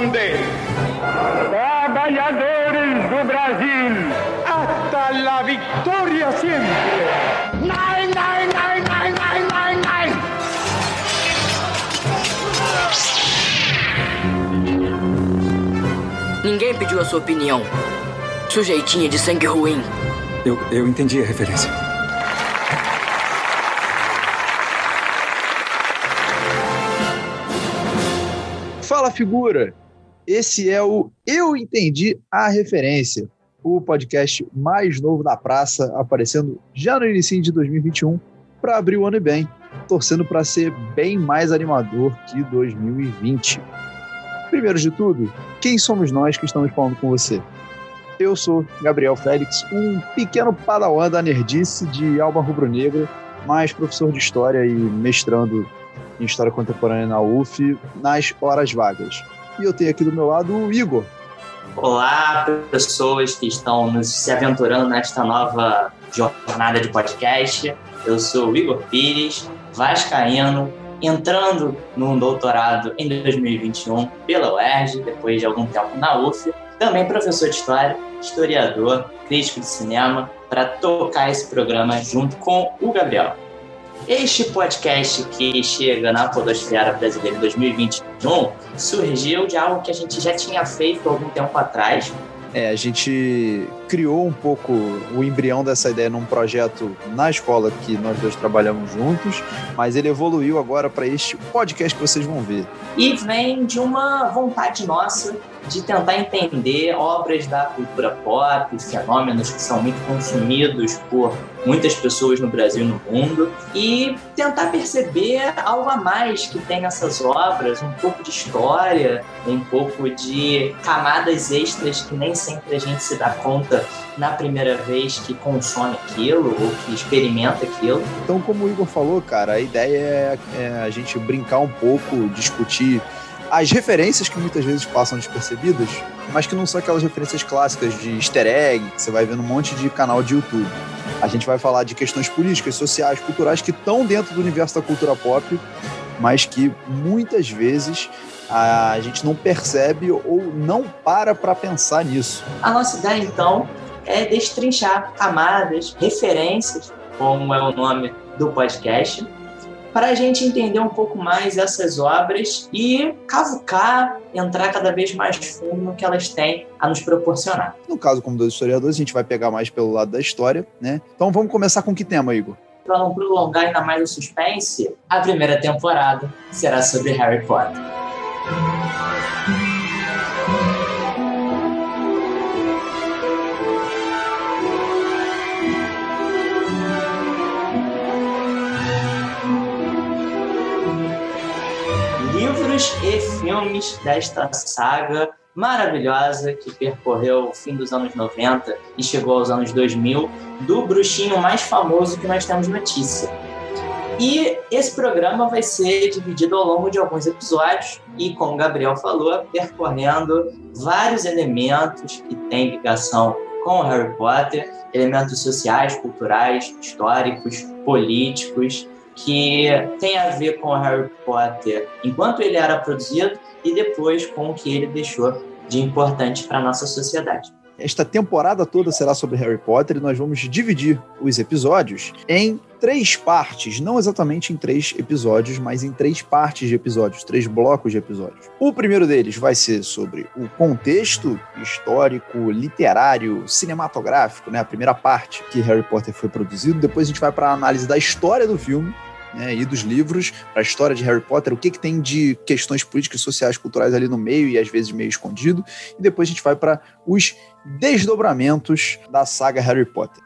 grande. Trabalhadores do Brasil, hasta la victoria sempre. Nein, nein, nein, nein, nein, nein, nein. Ninguém pediu a sua opinião. Sujeitinha de sangue ruim. Eu, eu entendi a referência. Fala, figura! Esse é o Eu Entendi a Referência, o podcast mais novo da praça, aparecendo já no início de 2021 para abrir o ano e bem, torcendo para ser bem mais animador que 2020. Primeiro de tudo, quem somos nós que estamos falando com você? Eu sou Gabriel Félix, um pequeno padawan da nerdice de alma rubro-negra, mas professor de História e mestrando em História Contemporânea na UF nas horas vagas. E eu tenho aqui do meu lado o Igor. Olá, pessoas que estão se aventurando nesta nova jornada de podcast. Eu sou o Igor Pires, vascaíno, entrando no doutorado em 2021 pela UERJ, depois de algum tempo na UF. Também professor de História, historiador, crítico de cinema, para tocar esse programa junto com o Gabriel. Este podcast que chega na Podosfera Brasileira em 2021 surgiu de algo que a gente já tinha feito algum tempo atrás. É, a gente criou um pouco o embrião dessa ideia num projeto na escola que nós dois trabalhamos juntos, mas ele evoluiu agora para este podcast que vocês vão ver. E vem de uma vontade nossa de tentar entender obras da cultura pop, fenômenos que são muito consumidos por muitas pessoas no Brasil e no mundo, e tentar perceber algo a mais que tem nessas obras, um pouco de história, um pouco de camadas extras que nem sempre a gente se dá conta na primeira vez que consome aquilo ou que experimenta aquilo. Então, como o Igor falou, cara, a ideia é, é a gente brincar um pouco, discutir as referências que muitas vezes passam despercebidas, mas que não são aquelas referências clássicas de easter egg, que você vai ver num monte de canal de YouTube. A gente vai falar de questões políticas, sociais, culturais que estão dentro do universo da cultura pop, mas que muitas vezes a gente não percebe ou não para para pensar nisso. A nossa ideia, então, é destrinchar camadas, referências, como é o nome do podcast, para a gente entender um pouco mais essas obras e cavucar, entrar cada vez mais fundo no que elas têm a nos proporcionar. No caso, como dois historiadores, a gente vai pegar mais pelo lado da história, né? Então vamos começar com que tema, Igor? Para não prolongar ainda mais o suspense, a primeira temporada será sobre Harry Potter. livros e filmes desta saga maravilhosa que percorreu o fim dos anos 90 e chegou aos anos 2000, do bruxinho mais famoso que nós temos notícia. E esse programa vai ser dividido ao longo de alguns episódios e, como o Gabriel falou, percorrendo vários elementos que têm ligação com Harry Potter, elementos sociais, culturais, históricos, políticos, que tem a ver com Harry Potter enquanto ele era produzido e depois com o que ele deixou de importante para a nossa sociedade. Esta temporada toda será sobre Harry Potter e nós vamos dividir os episódios em três partes, não exatamente em três episódios, mas em três partes de episódios, três blocos de episódios. O primeiro deles vai ser sobre o contexto histórico, literário, cinematográfico, né? A primeira parte que Harry Potter foi produzido. Depois a gente vai para a análise da história do filme né, e dos livros, para a história de Harry Potter, o que, que tem de questões políticas, sociais, culturais ali no meio e às vezes meio escondido. E depois a gente vai para os desdobramentos da saga Harry Potter.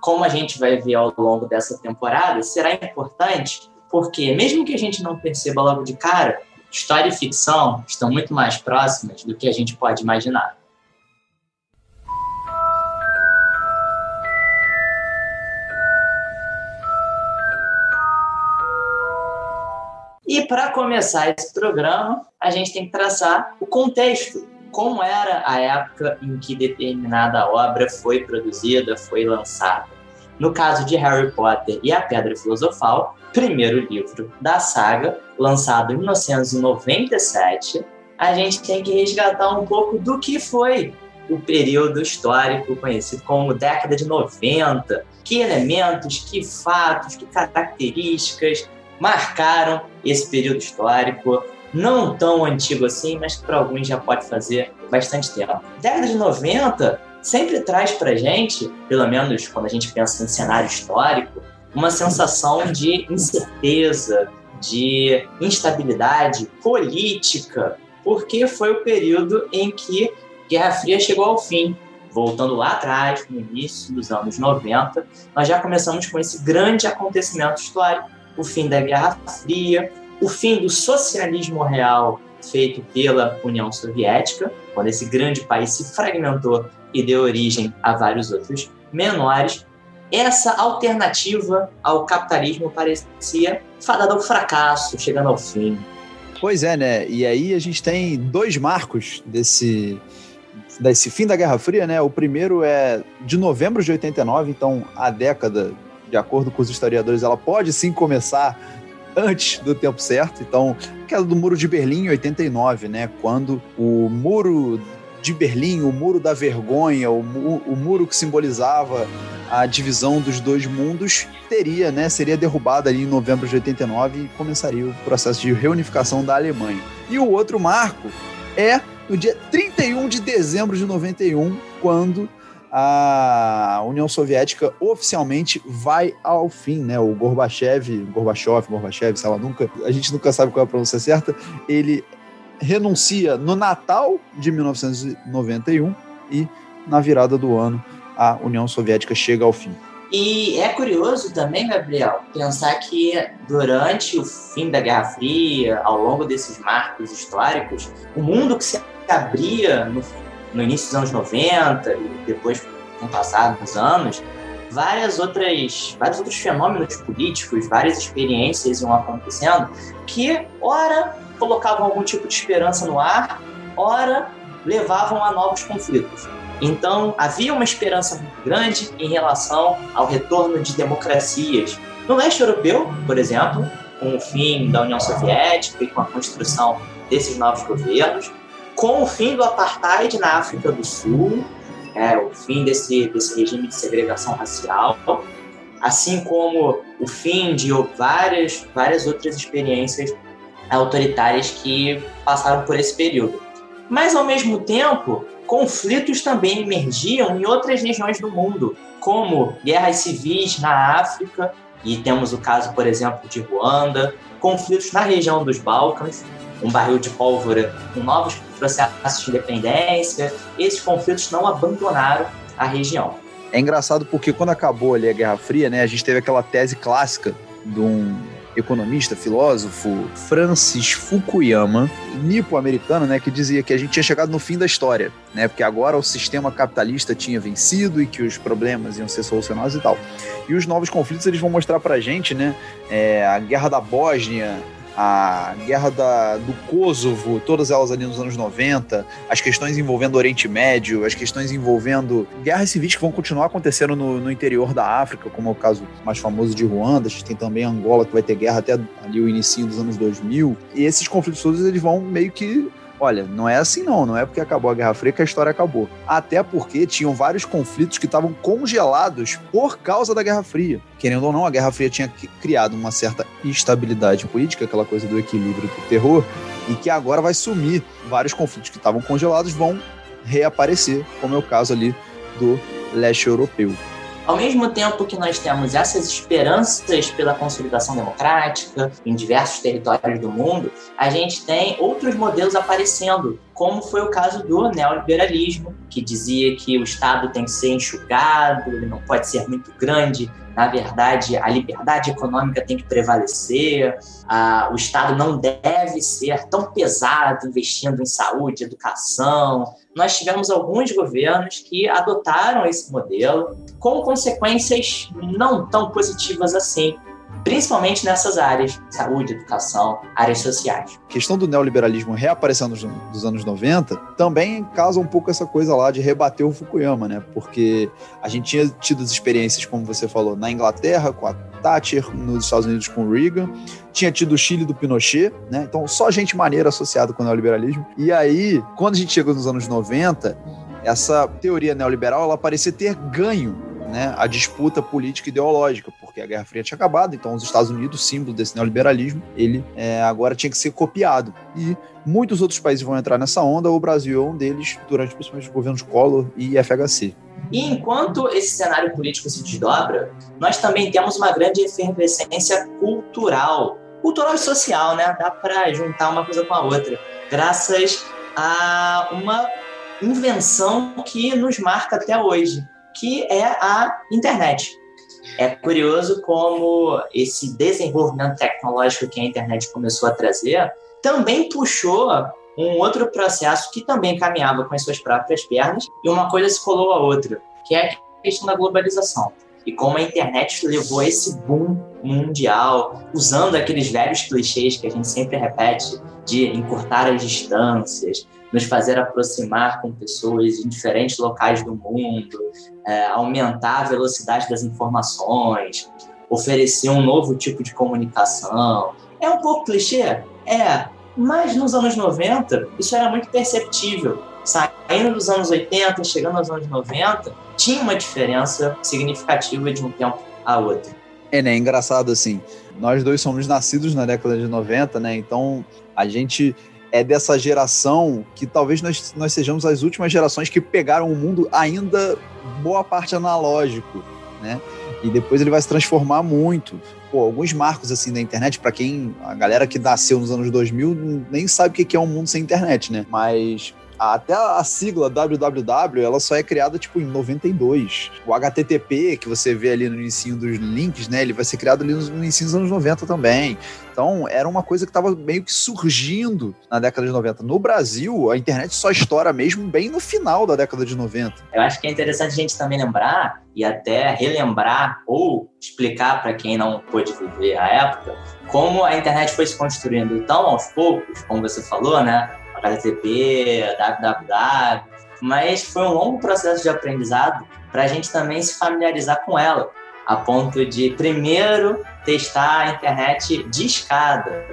Como a gente vai ver ao longo dessa temporada, será importante porque, mesmo que a gente não perceba logo de cara, história e ficção estão muito mais próximas do que a gente pode imaginar. E para começar esse programa, a gente tem que traçar o contexto. Como era a época em que determinada obra foi produzida, foi lançada. No caso de Harry Potter e a Pedra Filosofal, primeiro livro da saga, lançado em 1997, a gente tem que resgatar um pouco do que foi o período histórico conhecido como década de 90. Que elementos, que fatos, que características marcaram esse período histórico, não tão antigo assim, mas que para alguns já pode fazer bastante tempo. Década de 90 sempre traz para gente, pelo menos quando a gente pensa em cenário histórico, uma sensação de incerteza, de instabilidade política, porque foi o período em que Guerra Fria chegou ao fim. Voltando lá atrás, no início dos anos 90, nós já começamos com esse grande acontecimento histórico, o fim da Guerra Fria, o fim do socialismo real feito pela União Soviética, quando esse grande país se fragmentou e deu origem a vários outros menores, essa alternativa ao capitalismo parecia fadada ao fracasso, chegando ao fim. Pois é, né? E aí a gente tem dois marcos desse, desse fim da Guerra Fria, né? O primeiro é de novembro de 89, então a década, de acordo com os historiadores, ela pode sim começar antes do tempo certo. Então, aquela do Muro de Berlim em 89, né? Quando o muro de Berlim, o muro da vergonha, o, mu o muro que simbolizava a divisão dos dois mundos, teria, né, seria derrubado ali em novembro de 89 e começaria o processo de reunificação da Alemanha. E o outro marco é no dia 31 de dezembro de 91, quando a União Soviética oficialmente vai ao fim, né? O Gorbachev, Gorbachev, Gorbachev, sei lá, nunca, a gente nunca sabe qual é a pronúncia certa, ele renuncia no Natal de 1991 e na virada do ano a União Soviética chega ao fim. E é curioso também, Gabriel, pensar que durante o fim da Guerra Fria, ao longo desses marcos históricos, o mundo que se abria no, no início dos anos 90 e depois com o passar dos anos, várias outras, vários outros fenômenos políticos, várias experiências iam acontecendo que, ora, colocavam algum tipo de esperança no ar, ora levavam a novos conflitos. Então, havia uma esperança muito grande em relação ao retorno de democracias. No leste europeu, por exemplo, com o fim da União Soviética e com a construção desses novos governos, com o fim do apartheid na África do Sul, é, o fim desse, desse regime de segregação racial, assim como o fim de várias, várias outras experiências autoritárias que passaram por esse período. Mas, ao mesmo tempo, conflitos também emergiam em outras regiões do mundo, como guerras civis na África, e temos o caso, por exemplo, de Ruanda, conflitos na região dos Balcãs, um barril de pólvora com novos processos de independência. Esses conflitos não abandonaram a região. É engraçado porque quando acabou ali a Guerra Fria, né, a gente teve aquela tese clássica de um economista, filósofo Francis Fukuyama, nipo-americano, né, que dizia que a gente tinha chegado no fim da história, né, porque agora o sistema capitalista tinha vencido e que os problemas iam ser solucionados e tal. E os novos conflitos eles vão mostrar pra gente, né, é, a guerra da Bósnia, a guerra da, do Kosovo, todas elas ali nos anos 90, as questões envolvendo o Oriente Médio, as questões envolvendo guerras civis que vão continuar acontecendo no, no interior da África, como é o caso mais famoso de Ruanda, a gente tem também Angola, que vai ter guerra até ali o início dos anos 2000, e esses conflitos todos eles vão meio que Olha, não é assim não, não é porque acabou a Guerra Fria que a história acabou. Até porque tinham vários conflitos que estavam congelados por causa da Guerra Fria. Querendo ou não, a Guerra Fria tinha criado uma certa instabilidade política, aquela coisa do equilíbrio do terror, e que agora vai sumir. Vários conflitos que estavam congelados vão reaparecer, como é o caso ali do leste europeu. Ao mesmo tempo que nós temos essas esperanças pela consolidação democrática em diversos territórios do mundo, a gente tem outros modelos aparecendo, como foi o caso do neoliberalismo, que dizia que o Estado tem que ser enxugado, ele não pode ser muito grande, na verdade, a liberdade econômica tem que prevalecer, o Estado não deve ser tão pesado investindo em saúde, educação. Nós tivemos alguns governos que adotaram esse modelo com consequências não tão positivas assim. principalmente nessas áreas, saúde, educação, áreas sociais. A questão do neoliberalismo reaparecendo nos, nos anos 90 também causa um pouco essa coisa lá de rebater o Fukuyama, né? Porque a gente tinha tido as experiências, como você falou, na Inglaterra com a Thatcher, nos Estados Unidos com o Reagan, tinha tido o Chile do Pinochet, né? Então só gente maneira associada com o neoliberalismo. E aí, quando a gente chegou nos anos 90, essa teoria neoliberal ela parecia ter ganho né, a disputa política e ideológica, porque a Guerra Fria tinha acabado, então os Estados Unidos, símbolo desse neoliberalismo, ele é, agora tinha que ser copiado. E muitos outros países vão entrar nessa onda, o Brasil é um deles, durante principalmente os governos Collor e FHC. E enquanto esse cenário político se desdobra, nós também temos uma grande efervescência cultural, cultural e social, né? Dá para juntar uma coisa com a outra, graças a uma invenção que nos marca até hoje, que é a internet. É curioso como esse desenvolvimento tecnológico que a internet começou a trazer também puxou um outro processo que também caminhava com as suas próprias pernas e uma coisa se colou a outra, que é a questão da globalização. E como a internet levou esse boom mundial, usando aqueles velhos clichês que a gente sempre repete de encurtar as distâncias, nos fazer aproximar com pessoas em diferentes locais do mundo, é, aumentar a velocidade das informações, oferecer um novo tipo de comunicação. É um pouco clichê? É, mas nos anos 90 isso era muito perceptível. Saindo dos anos 80, chegando aos anos 90, tinha uma diferença significativa de um tempo a outro. É, né? Engraçado assim. Nós dois somos nascidos na década de 90, né? Então a gente é dessa geração que talvez nós, nós sejamos as últimas gerações que pegaram o mundo ainda boa parte analógico, né? E depois ele vai se transformar muito. Pô, alguns marcos assim da internet, para quem a galera que nasceu nos anos 2000 nem sabe o que é um mundo sem internet, né? Mas até a sigla www, ela só é criada tipo em 92. O HTTP, que você vê ali no início dos links, né, ele vai ser criado ali no início dos anos 90 também. Então, era uma coisa que estava meio que surgindo na década de 90. No Brasil, a internet só estoura mesmo bem no final da década de 90. Eu acho que é interessante a gente também lembrar e até relembrar ou explicar para quem não pôde viver a época como a internet foi se construindo. Então, aos poucos, como você falou, né, HTTP, www, mas foi um longo processo de aprendizado para a gente também se familiarizar com ela, a ponto de primeiro testar a internet de escada,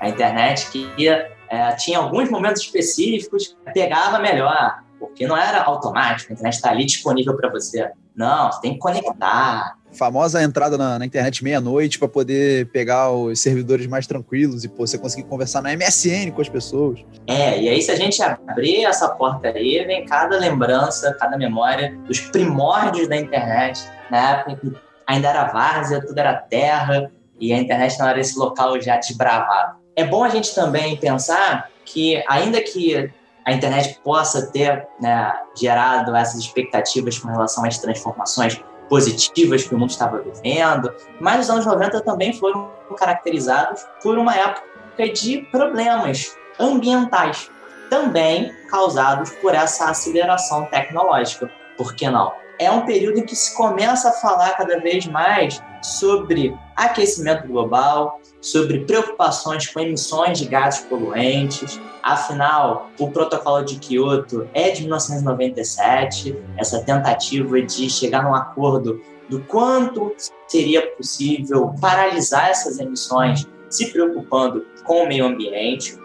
a internet que é, tinha alguns momentos específicos pegava melhor, porque não era automático, a internet está ali disponível para você. Não, você tem que conectar, famosa entrada na, na internet meia-noite para poder pegar os servidores mais tranquilos e pô, você conseguir conversar na MSN com as pessoas. É, e aí se a gente abrir essa porta aí, vem cada lembrança, cada memória dos primórdios da internet, na época que ainda era várzea, tudo era terra, e a internet não era esse local já desbravado. É bom a gente também pensar que, ainda que a internet possa ter né, gerado essas expectativas com relação às transformações positivas que o mundo estava vivendo, mas os anos 90 também foram caracterizados por uma época de problemas ambientais, também causados por essa aceleração tecnológica. Por que não? É um período em que se começa a falar cada vez mais sobre aquecimento global, sobre preocupações com emissões de gases poluentes. Afinal, o Protocolo de Kyoto é de 1997, essa tentativa de chegar num acordo do quanto seria possível paralisar essas emissões, se preocupando com o meio ambiente.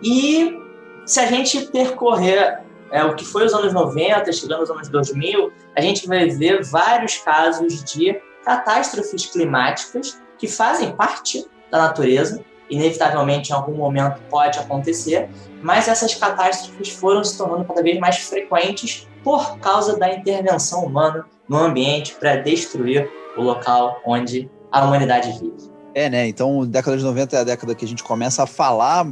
E se a gente percorrer é, o que foi os anos 90, chegando aos anos 2000, a gente vai ver vários casos de catástrofes climáticas que fazem parte da natureza, inevitavelmente em algum momento pode acontecer, mas essas catástrofes foram se tornando cada vez mais frequentes por causa da intervenção humana no ambiente para destruir o local onde a humanidade vive. É, né? Então, década de 90 é a década que a gente começa a falar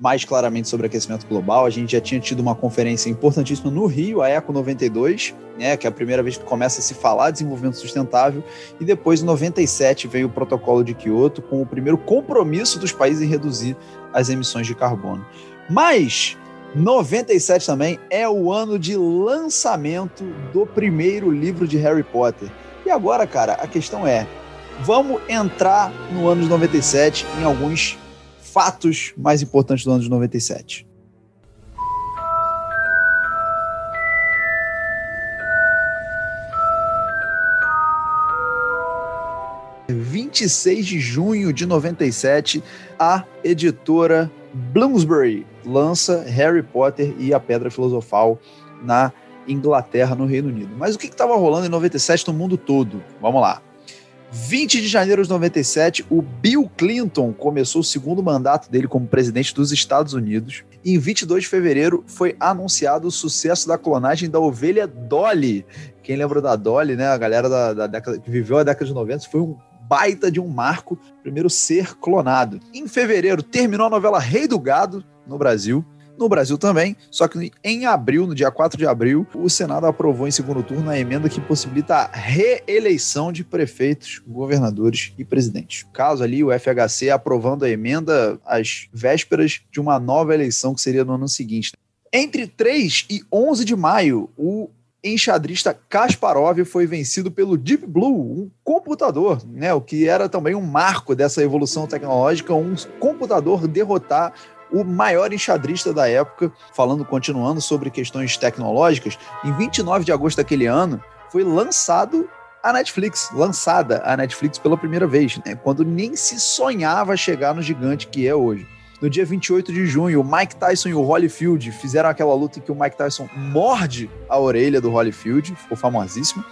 mais claramente sobre aquecimento global. A gente já tinha tido uma conferência importantíssima no Rio, a Eco 92, né, que é a primeira vez que começa a se falar de desenvolvimento sustentável, e depois em 97 veio o protocolo de Kyoto com o primeiro compromisso dos países em reduzir as emissões de carbono. Mas 97 também é o ano de lançamento do primeiro livro de Harry Potter. E agora, cara, a questão é, vamos entrar no ano de 97 em alguns fatos mais importantes do ano de 97. 26 de junho de 97, a editora Bloomsbury lança Harry Potter e a Pedra Filosofal na Inglaterra, no Reino Unido. Mas o que estava rolando em 97 no mundo todo? Vamos lá. 20 de janeiro de 97, o Bill Clinton começou o segundo mandato dele como presidente dos Estados Unidos. Em 22 de fevereiro foi anunciado o sucesso da clonagem da ovelha Dolly. Quem lembra da Dolly, né? A galera da, da década que viveu a década de 90, foi um baita de um marco, primeiro ser clonado. Em fevereiro terminou a novela Rei do Gado no Brasil no Brasil também, só que em abril, no dia 4 de abril, o Senado aprovou em segundo turno a emenda que possibilita a reeleição de prefeitos, governadores e presidentes. Caso ali o FHC aprovando a emenda às vésperas de uma nova eleição que seria no ano seguinte. Entre 3 e 11 de maio, o enxadrista Kasparov foi vencido pelo Deep Blue, um computador, né, o que era também um marco dessa evolução tecnológica, um computador derrotar o maior enxadrista da época, falando, continuando sobre questões tecnológicas, em 29 de agosto daquele ano, foi lançado a Netflix, lançada a Netflix pela primeira vez, né, quando nem se sonhava chegar no gigante que é hoje. No dia 28 de junho, o Mike Tyson e o Holyfield fizeram aquela luta em que o Mike Tyson morde a orelha do Holyfield, ficou famosíssimo.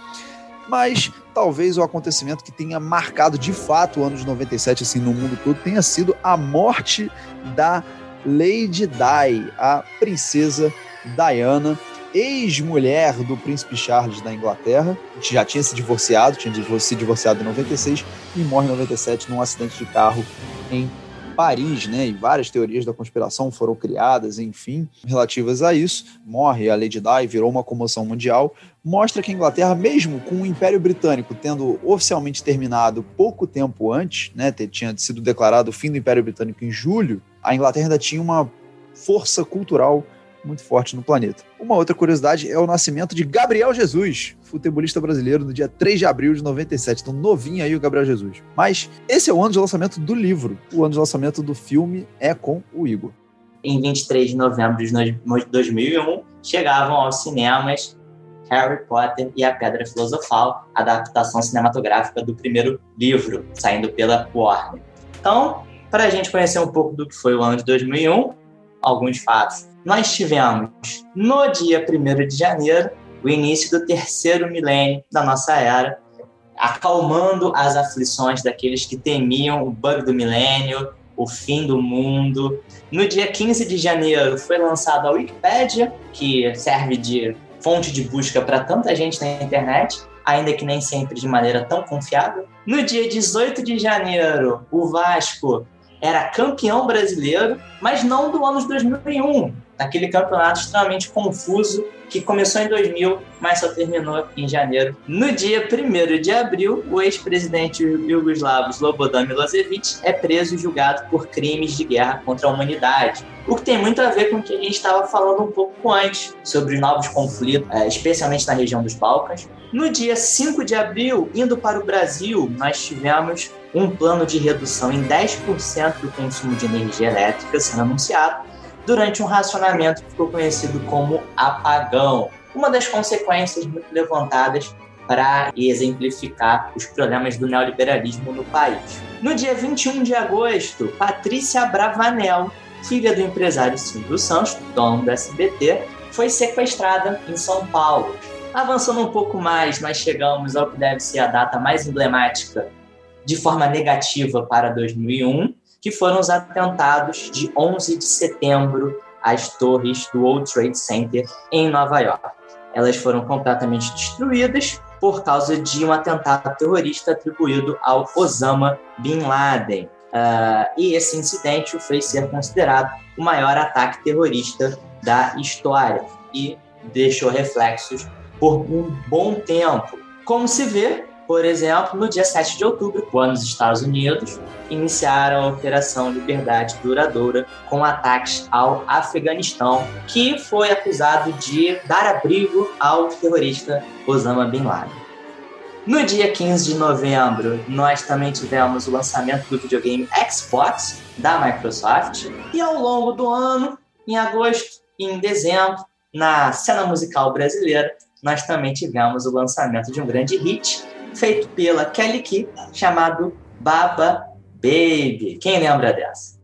Mas talvez o acontecimento que tenha marcado de fato o ano de 97 assim no mundo todo tenha sido a morte da Lady Di, a princesa Diana, ex-mulher do príncipe Charles da Inglaterra, que já tinha se divorciado, tinha se divorciado em 96 e morre em 97 num acidente de carro em Paris, né? E várias teorias da conspiração foram criadas, enfim, relativas a isso. Morre a Lady Di, virou uma comoção mundial. Mostra que a Inglaterra, mesmo com o Império Britânico tendo oficialmente terminado pouco tempo antes, né? Tinha sido declarado o fim do Império Britânico em julho a Inglaterra ainda tinha uma força cultural muito forte no planeta. Uma outra curiosidade é o nascimento de Gabriel Jesus, futebolista brasileiro, no dia 3 de abril de 97. Então, novinho aí o Gabriel Jesus. Mas esse é o ano de lançamento do livro. O ano de lançamento do filme é com o Igor. Em 23 de novembro de 2001, chegavam aos cinemas Harry Potter e a Pedra Filosofal, adaptação cinematográfica do primeiro livro, saindo pela Warner. Então, para a gente conhecer um pouco do que foi o ano de 2001, alguns fatos. Nós tivemos, no dia 1 de janeiro, o início do terceiro milênio da nossa era, acalmando as aflições daqueles que temiam o bug do milênio, o fim do mundo. No dia 15 de janeiro foi lançada a Wikipedia, que serve de fonte de busca para tanta gente na internet, ainda que nem sempre de maneira tão confiável. No dia 18 de janeiro, o Vasco era campeão brasileiro, mas não do ano de 2001, naquele campeonato extremamente confuso que começou em 2000, mas só terminou em janeiro. No dia 1 de abril, o ex-presidente yugoslavo Slobodan Milosevic é preso e julgado por crimes de guerra contra a humanidade. O que tem muito a ver com o que a gente estava falando um pouco antes, sobre novos conflitos, é, especialmente na região dos Balcãs. No dia 5 de abril, indo para o Brasil, nós tivemos um plano de redução em 10% do consumo de energia elétrica sendo anunciado durante um racionamento que ficou conhecido como apagão. Uma das consequências muito levantadas para exemplificar os problemas do neoliberalismo no país. No dia 21 de agosto, Patrícia Bravanel, filha do empresário Silvio Santos, dono do SBT, foi sequestrada em São Paulo. Avançando um pouco mais, nós chegamos ao que deve ser a data mais emblemática de forma negativa para 2001, que foram os atentados de 11 de setembro às torres do World Trade Center em Nova York. Elas foram completamente destruídas por causa de um atentado terrorista atribuído ao Osama Bin Laden. Uh, e esse incidente o fez ser considerado o maior ataque terrorista da história e deixou reflexos por um bom tempo. Como se vê, por exemplo, no dia 7 de outubro, quando os Estados Unidos iniciaram a Operação Liberdade Duradoura com ataques ao Afeganistão, que foi acusado de dar abrigo ao terrorista Osama Bin Laden. No dia 15 de novembro, nós também tivemos o lançamento do videogame Xbox da Microsoft. E ao longo do ano, em agosto e em dezembro, na cena musical brasileira, nós também tivemos o lançamento de um grande hit feito pela Kelly Key, chamado Baba Baby. Quem lembra dessa?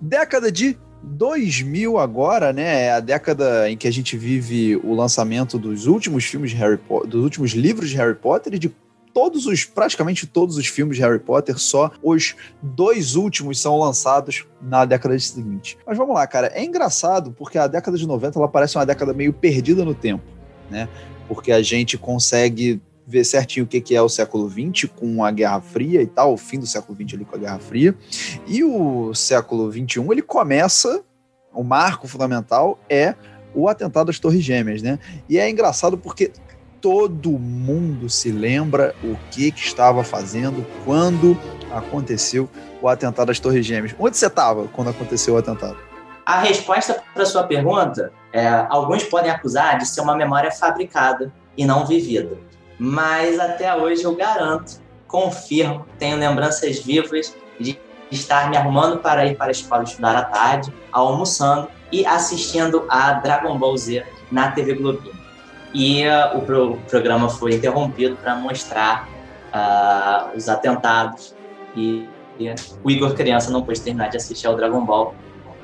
Década de 2000 agora, né? É a década em que a gente vive o lançamento dos últimos filmes de Harry Potter, dos últimos livros de Harry Potter e de todos os, praticamente todos os filmes de Harry Potter, só os dois últimos são lançados na década seguinte. Mas vamos lá, cara, é engraçado porque a década de 90 ela parece uma década meio perdida no tempo, né? Porque a gente consegue ver certinho o que é o século XX com a Guerra Fria e tal, o fim do século XX ali com a Guerra Fria. E o século XXI, ele começa, o marco fundamental é o atentado às Torres Gêmeas, né? E é engraçado porque todo mundo se lembra o que, que estava fazendo quando aconteceu o atentado às Torres Gêmeas. Onde você estava quando aconteceu o atentado? A resposta para sua pergunta é: alguns podem acusar de ser uma memória fabricada e não vivida. Mas até hoje eu garanto, confirmo, tenho lembranças vivas de estar me arrumando para ir para a escola estudar à tarde, almoçando e assistindo a Dragon Ball Z na TV Globinho e uh, o, pro, o, programa foi interrompido para mostrar uh, os atentados e, e, o Igor criança não pôde terminar de assistir ao Dragon Ball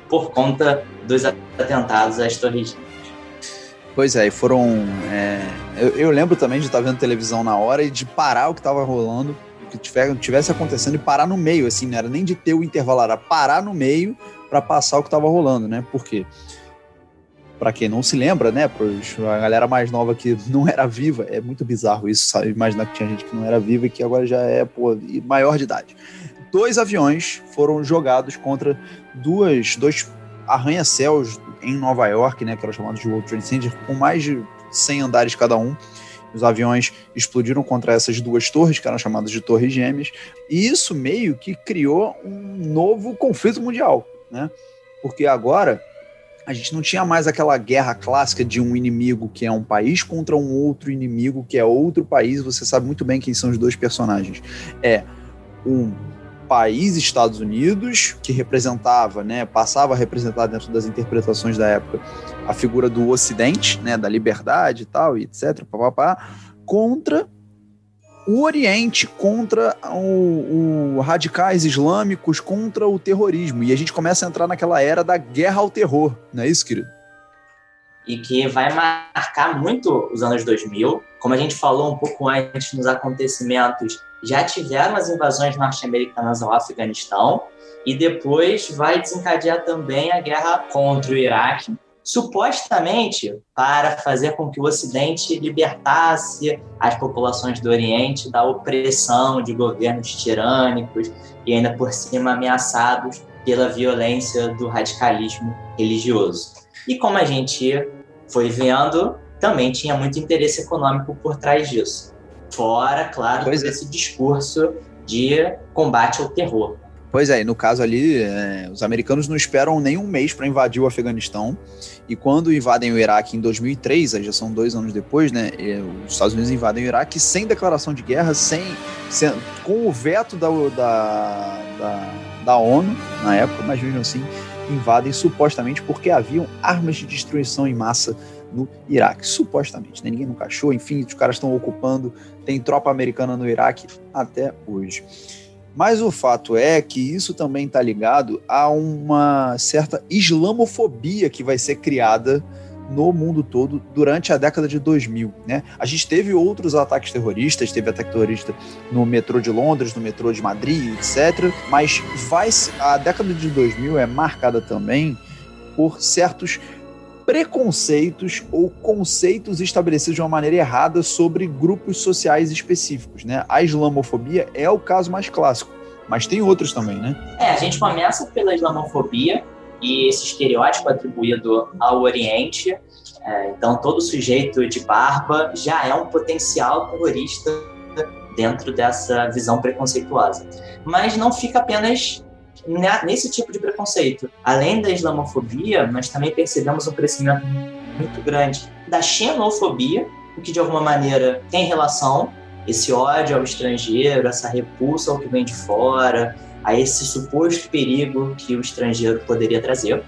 por conta dos atentados às Torres Pois é, e foram. É, eu, eu, lembro também de estar vendo televisão na hora e de parar o que estava rolando, o que tivesse acontecendo e parar no meio, assim, não era nem de ter o intervalo, era parar no meio para passar o que estava rolando, né? Por quê? Para quem não se lembra, né, para a galera mais nova que não era viva, é muito bizarro isso, sabe? Imaginar que tinha gente que não era viva e que agora já é, pô, maior de idade. Dois aviões foram jogados contra duas, dois arranha-céus em Nova York, né, que eram chamados de World Trade Center, com mais de 100 andares cada um. Os aviões explodiram contra essas duas torres, que eram chamadas de Torres Gêmeas, e isso meio que criou um novo conflito mundial, né? Porque agora a gente não tinha mais aquela guerra clássica de um inimigo que é um país contra um outro inimigo que é outro país. Você sabe muito bem quem são os dois personagens. É um país, Estados Unidos, que representava, né, passava a representar dentro das interpretações da época a figura do Ocidente, né, da liberdade e tal, e etc, papapá, contra o Oriente contra o, o, radicais islâmicos, contra o terrorismo. E a gente começa a entrar naquela era da guerra ao terror, não é isso, querido? E que vai marcar muito os anos 2000. Como a gente falou um pouco antes nos acontecimentos, já tiveram as invasões norte-americanas ao Afeganistão e depois vai desencadear também a guerra contra o Iraque supostamente para fazer com que o Ocidente libertasse as populações do Oriente da opressão de governos tirânicos e ainda por cima ameaçados pela violência do radicalismo religioso. E como a gente foi vendo, também tinha muito interesse econômico por trás disso. Fora, claro, pois é. esse discurso de combate ao terror. Pois é, no caso ali, é, os americanos não esperam nem um mês para invadir o Afeganistão. E quando invadem o Iraque em 2003, já são dois anos depois, né? os Estados Unidos invadem o Iraque sem declaração de guerra, sem, sem com o veto da, da, da, da ONU na época, mas mesmo assim invadem supostamente porque haviam armas de destruição em massa no Iraque, supostamente. Né? Ninguém nunca achou, enfim, os caras estão ocupando, tem tropa americana no Iraque até hoje. Mas o fato é que isso também está ligado a uma certa islamofobia que vai ser criada no mundo todo durante a década de 2000. Né? A gente teve outros ataques terroristas, teve ataque terrorista no metrô de Londres, no metrô de Madrid, etc. Mas vai, a década de 2000 é marcada também por certos preconceitos ou conceitos estabelecidos de uma maneira errada sobre grupos sociais específicos. Né? A islamofobia é o caso mais clássico, mas tem outros também, né? É, a gente começa pela islamofobia e esse estereótipo atribuído ao Oriente. É, então, todo sujeito de barba já é um potencial terrorista dentro dessa visão preconceituosa. Mas não fica apenas nesse tipo de preconceito. Além da islamofobia, nós também percebemos um crescimento muito grande da xenofobia, o que de alguma maneira tem relação esse ódio ao estrangeiro, essa repulsa ao que vem de fora, a esse suposto perigo que o estrangeiro poderia trazer.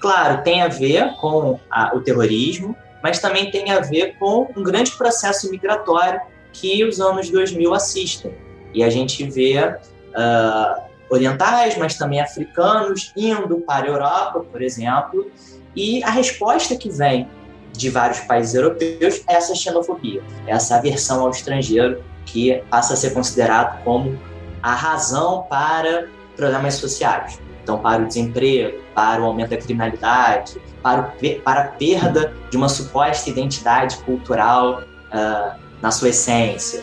Claro, tem a ver com a, o terrorismo, mas também tem a ver com um grande processo migratório que os anos 2000 assistem. E a gente vê uh, orientais, mas também africanos indo para a Europa, por exemplo, e a resposta que vem de vários países europeus é essa xenofobia, essa aversão ao estrangeiro que passa a ser considerado como a razão para problemas sociais. Então, para o desemprego, para o aumento da criminalidade, para, o, para a perda de uma suposta identidade cultural uh, na sua essência.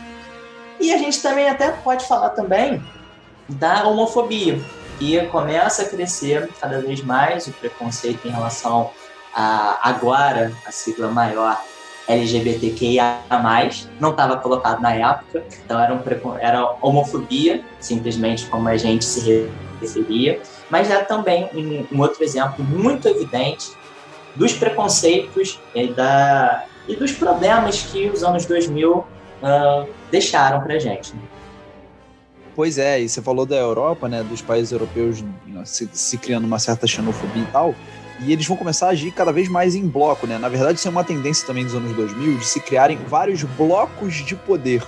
E a gente também até pode falar também da homofobia, que começa a crescer cada vez mais o preconceito em relação a agora a sigla maior LGBTQIA+, não estava colocado na época, então era, um, era homofobia, simplesmente como a gente se referia, mas é também um, um outro exemplo muito evidente dos preconceitos e, da, e dos problemas que os anos 2000 uh, ah, deixaram para gente. Né? Pois é, e você falou da Europa, né, dos países europeus se, se criando uma certa xenofobia e tal, e eles vão começar a agir cada vez mais em bloco, né? Na verdade, isso é uma tendência também dos anos 2000 de se criarem vários blocos de poder.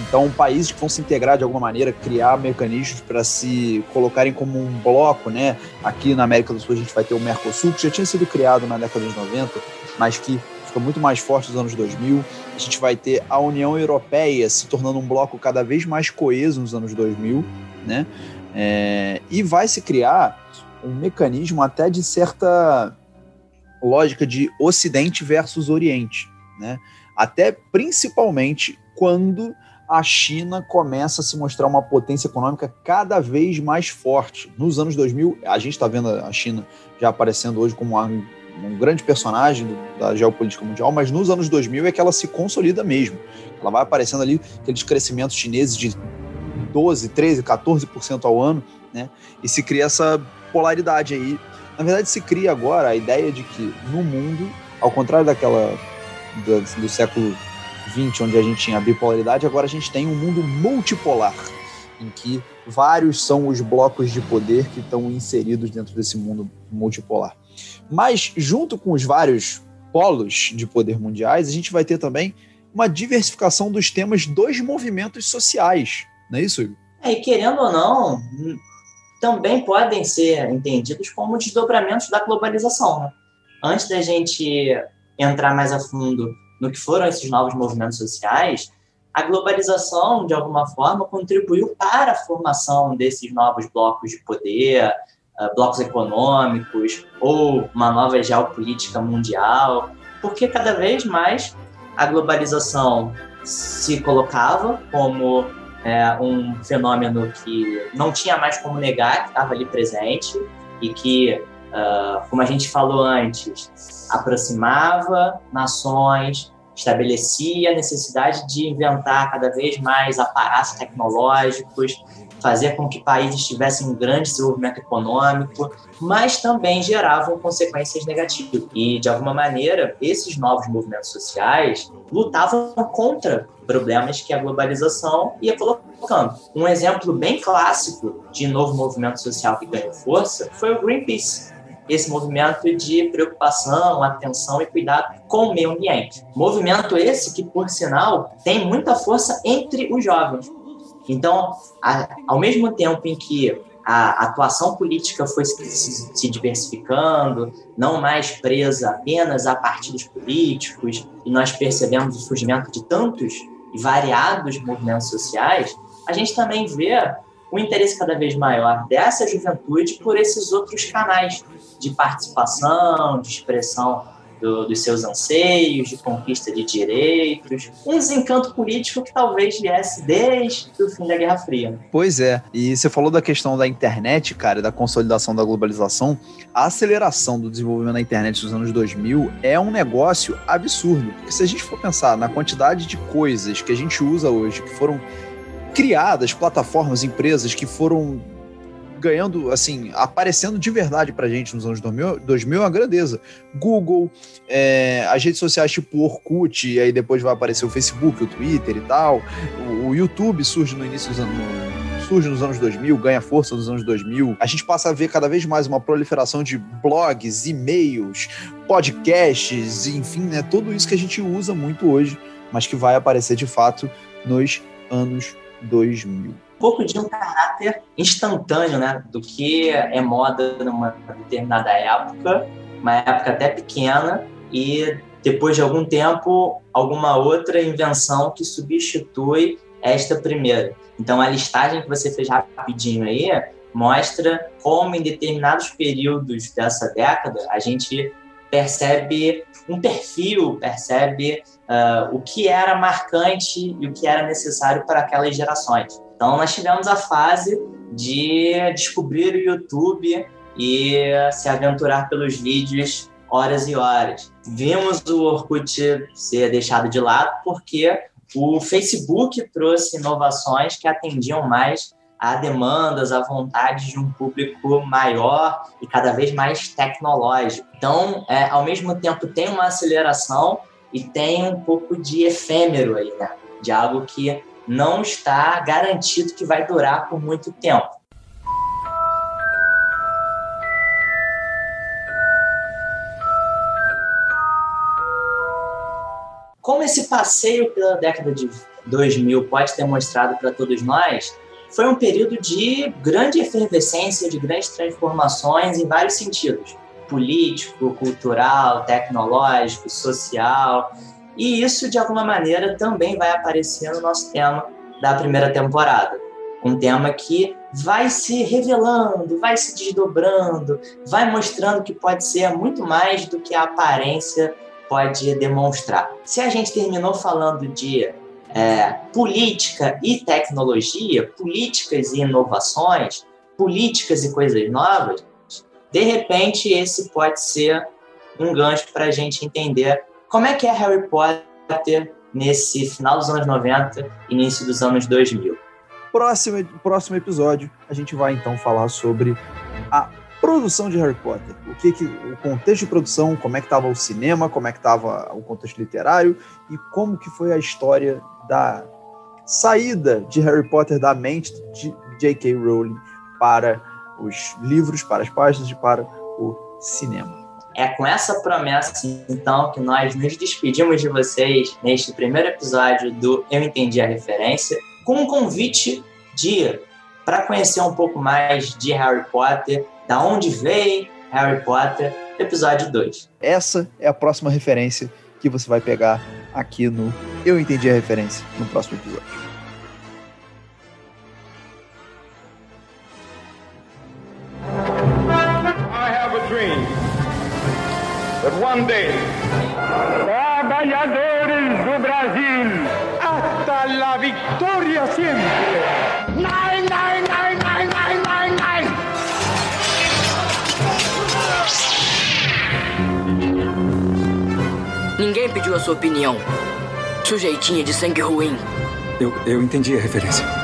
Então, países que vão se integrar de alguma maneira, criar mecanismos para se colocarem como um bloco, né? Aqui na América do Sul a gente vai ter o Mercosul, que já tinha sido criado na década de 90, mas que ficou muito mais forte nos anos 2000. A gente vai ter a União Europeia se tornando um bloco cada vez mais coeso nos anos 2000, né? É, e vai se criar um mecanismo até de certa lógica de Ocidente versus Oriente, né? Até principalmente quando a China começa a se mostrar uma potência econômica cada vez mais forte. Nos anos 2000, a gente está vendo a China já aparecendo hoje como um, um grande personagem da geopolítica mundial, mas nos anos 2000 é que ela se consolida mesmo. Ela vai aparecendo ali aqueles crescimentos chineses de 12, 13, 14% ao ano, né? E se cria essa polaridade aí. Na verdade, se cria agora a ideia de que no mundo, ao contrário daquela do, do século XX, onde a gente tinha a bipolaridade, agora a gente tem um mundo multipolar, em que vários são os blocos de poder que estão inseridos dentro desse mundo multipolar. Mas, junto com os vários polos de poder mundiais, a gente vai ter também uma diversificação dos temas dos movimentos sociais. Não é isso, Igor? É, e querendo ou não, também podem ser entendidos como desdobramentos da globalização. Né? Antes da gente entrar mais a fundo no que foram esses novos movimentos sociais, a globalização, de alguma forma, contribuiu para a formação desses novos blocos de poder, uh, blocos econômicos, ou uma nova geopolítica mundial, porque cada vez mais a globalização se colocava como é, um fenômeno que não tinha mais como negar, que estava ali presente e que, uh, como a gente falou antes, aproximava nações, estabelecia a necessidade de inventar cada vez mais aparatos tecnológicos, fazer com que países tivessem um grande desenvolvimento econômico, mas também geravam consequências negativas. E, de alguma maneira, esses novos movimentos sociais lutavam contra problemas que a globalização ia colocando. Um exemplo bem clássico de novo movimento social que ganhou força foi o Greenpeace esse movimento de preocupação, atenção e cuidado com o meio ambiente. Movimento esse que, por sinal, tem muita força entre os jovens. Então, a, ao mesmo tempo em que a atuação política foi se, se, diversificando, não mais presa apenas a partidos políticos, e nós percebemos o surgimento de tantos e variados movimentos sociais, a gente também vê o interesse cada vez maior dessa juventude por esses outros canais de participação, de expressão do, dos seus anseios, de conquista de direitos, um desencanto político que talvez viesse desde o fim da Guerra Fria. Pois é, e você falou da questão da internet, cara, da consolidação da globalização. A aceleração do desenvolvimento da internet nos anos 2000 é um negócio absurdo. Porque se a gente for pensar na quantidade de coisas que a gente usa hoje, que foram criadas, plataformas, empresas que foram ganhando, assim, aparecendo de verdade pra gente nos anos 2000, 2000 é uma grandeza. Google, é, as redes sociais tipo Orkut, e aí depois vai aparecer o Facebook, o Twitter e tal. O, o YouTube surge no início dos anos surge nos anos 2000, ganha força nos anos 2000. A gente passa a ver cada vez mais uma proliferação de blogs, e-mails, podcasts, enfim, né, tudo isso que a gente usa muito hoje, mas que vai aparecer de fato nos anos 2000 um pouco de um caráter instantâneo, né? Do que é moda numa determinada época, uma época até pequena, e depois de algum tempo, alguma outra invenção que substitui esta primeira. Então, a listagem que você fez rapidinho aí mostra como, em determinados períodos dessa década, a gente percebe um perfil, percebe uh, o que era marcante e o que era necessário para aquelas gerações. Então, nós tivemos a fase de descobrir o YouTube e se aventurar pelos vídeos horas e horas. Vimos o Orkut ser deixado de lado porque o Facebook trouxe inovações que atendiam mais a demandas, a vontades de um público maior e cada vez mais tecnológico. Então, é, ao mesmo tempo, tem uma aceleração e tem um pouco de efêmero aí, né? De algo que não está garantido que vai durar por muito tempo. Como esse passeio pela década de 2000 pode ter mostrado para todos nós, foi um período de grande efervescência, de grandes transformações em vários sentidos político, cultural, tecnológico, social. E isso, de alguma maneira, também vai aparecer no nosso tema da primeira temporada. Um tema que vai se revelando, vai se desdobrando, vai mostrando que pode ser muito mais do que a aparência pode demonstrar. Se a gente terminou falando de é, política e tecnologia, políticas e inovações, políticas e coisas novas, de repente esse pode ser um gancho para a gente entender como é que é Harry Potter nesse final dos anos 90, início dos anos 2000. Próximo, próximo episódio, a gente vai então falar sobre a produção de Harry Potter. O que, que o contexto de produção, como é que estava o cinema, como é que estava o contexto literário e como que foi a história da saída de Harry Potter da mente de J.K. Rowling para os livros, para as páginas e para o cinema. É com essa promessa, então, que nós nos despedimos de vocês neste primeiro episódio do Eu Entendi a Referência, com um convite de para conhecer um pouco mais de Harry Potter, da onde veio Harry Potter, episódio 2. Essa é a próxima referência que você vai pegar aqui no Eu Entendi a Referência, no próximo episódio. Sua opinião. Sujeitinha de sangue ruim. Eu, eu entendi a referência.